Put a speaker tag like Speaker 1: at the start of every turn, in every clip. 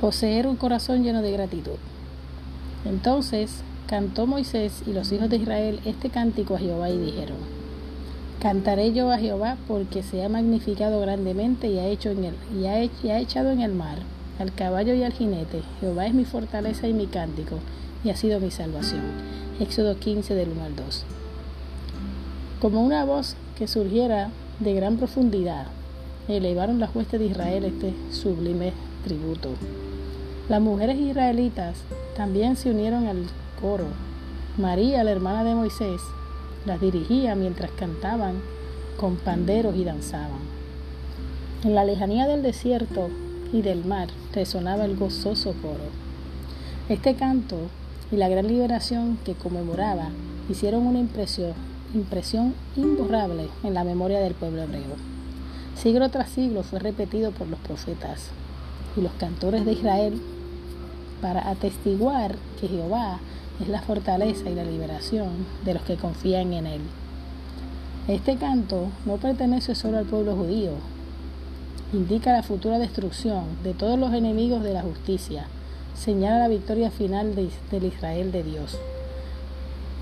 Speaker 1: Poseer un corazón lleno de gratitud. Entonces cantó Moisés y los hijos de Israel este cántico a Jehová y dijeron, Cantaré yo a Jehová porque se ha magnificado grandemente y ha, hecho en el, y ha, echado en el mar al caballo y al jinete. Jehová es mi fortaleza y mi cántico y ha sido mi salvación. Éxodo 15 del 1 al 2. Como una voz que surgiera de gran profundidad, elevaron las huestes de Israel este sublime tributo. Las mujeres israelitas también se unieron al coro. María, la hermana de Moisés, las dirigía mientras cantaban con panderos y danzaban. En la lejanía del desierto y del mar resonaba el gozoso coro. Este canto y la gran liberación que conmemoraba hicieron una impresión, impresión imborrable en la memoria del pueblo hebreo. Siglo tras siglo fue repetido por los profetas y los cantores de Israel para atestiguar que Jehová es la fortaleza y la liberación de los que confían en Él. Este canto no pertenece solo al pueblo judío, indica la futura destrucción de todos los enemigos de la justicia, señala la victoria final del Israel de Dios.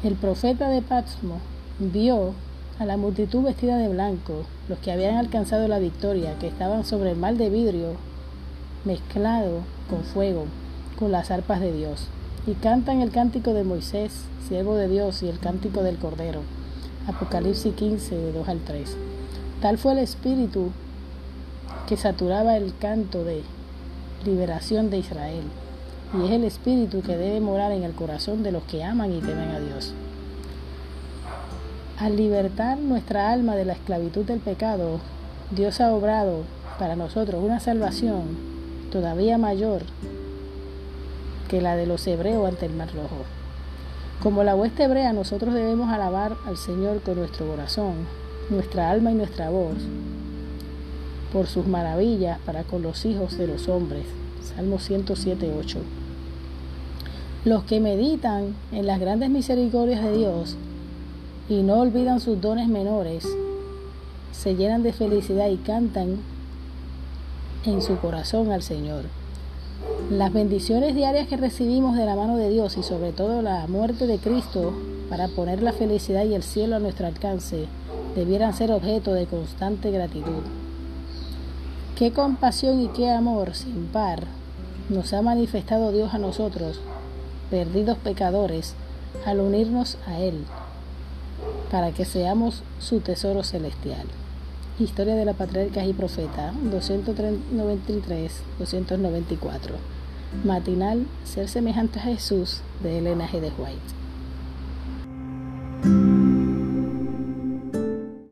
Speaker 1: El profeta de Patsmo vio a la multitud vestida de blanco, los que habían alcanzado la victoria, que estaban sobre el mar de vidrio mezclado con fuego, con las arpas de Dios y cantan el cántico de Moisés, siervo de Dios, y el cántico del Cordero. Apocalipsis 15, de 2 al 3. Tal fue el espíritu que saturaba el canto de liberación de Israel, y es el espíritu que debe morar en el corazón de los que aman y temen a Dios. Al libertar nuestra alma de la esclavitud del pecado, Dios ha obrado para nosotros una salvación todavía mayor que la de los hebreos ante el mar rojo. Como la hueste hebrea, nosotros debemos alabar al Señor con nuestro corazón, nuestra alma y nuestra voz, por sus maravillas para con los hijos de los hombres. Salmo 107, 8. Los que meditan en las grandes misericordias de Dios y no olvidan sus dones menores, se llenan de felicidad y cantan en su corazón al Señor. Las bendiciones diarias que recibimos de la mano de Dios y sobre todo la muerte de Cristo para poner la felicidad y el cielo a nuestro alcance debieran ser objeto de constante gratitud. Qué compasión y qué amor sin par nos ha manifestado Dios a nosotros, perdidos pecadores, al unirnos a Él, para que seamos su tesoro celestial. Historia de la Patriarca y Profeta, 293-294. Matinal, ser semejante a Jesús, de Elena G. de White.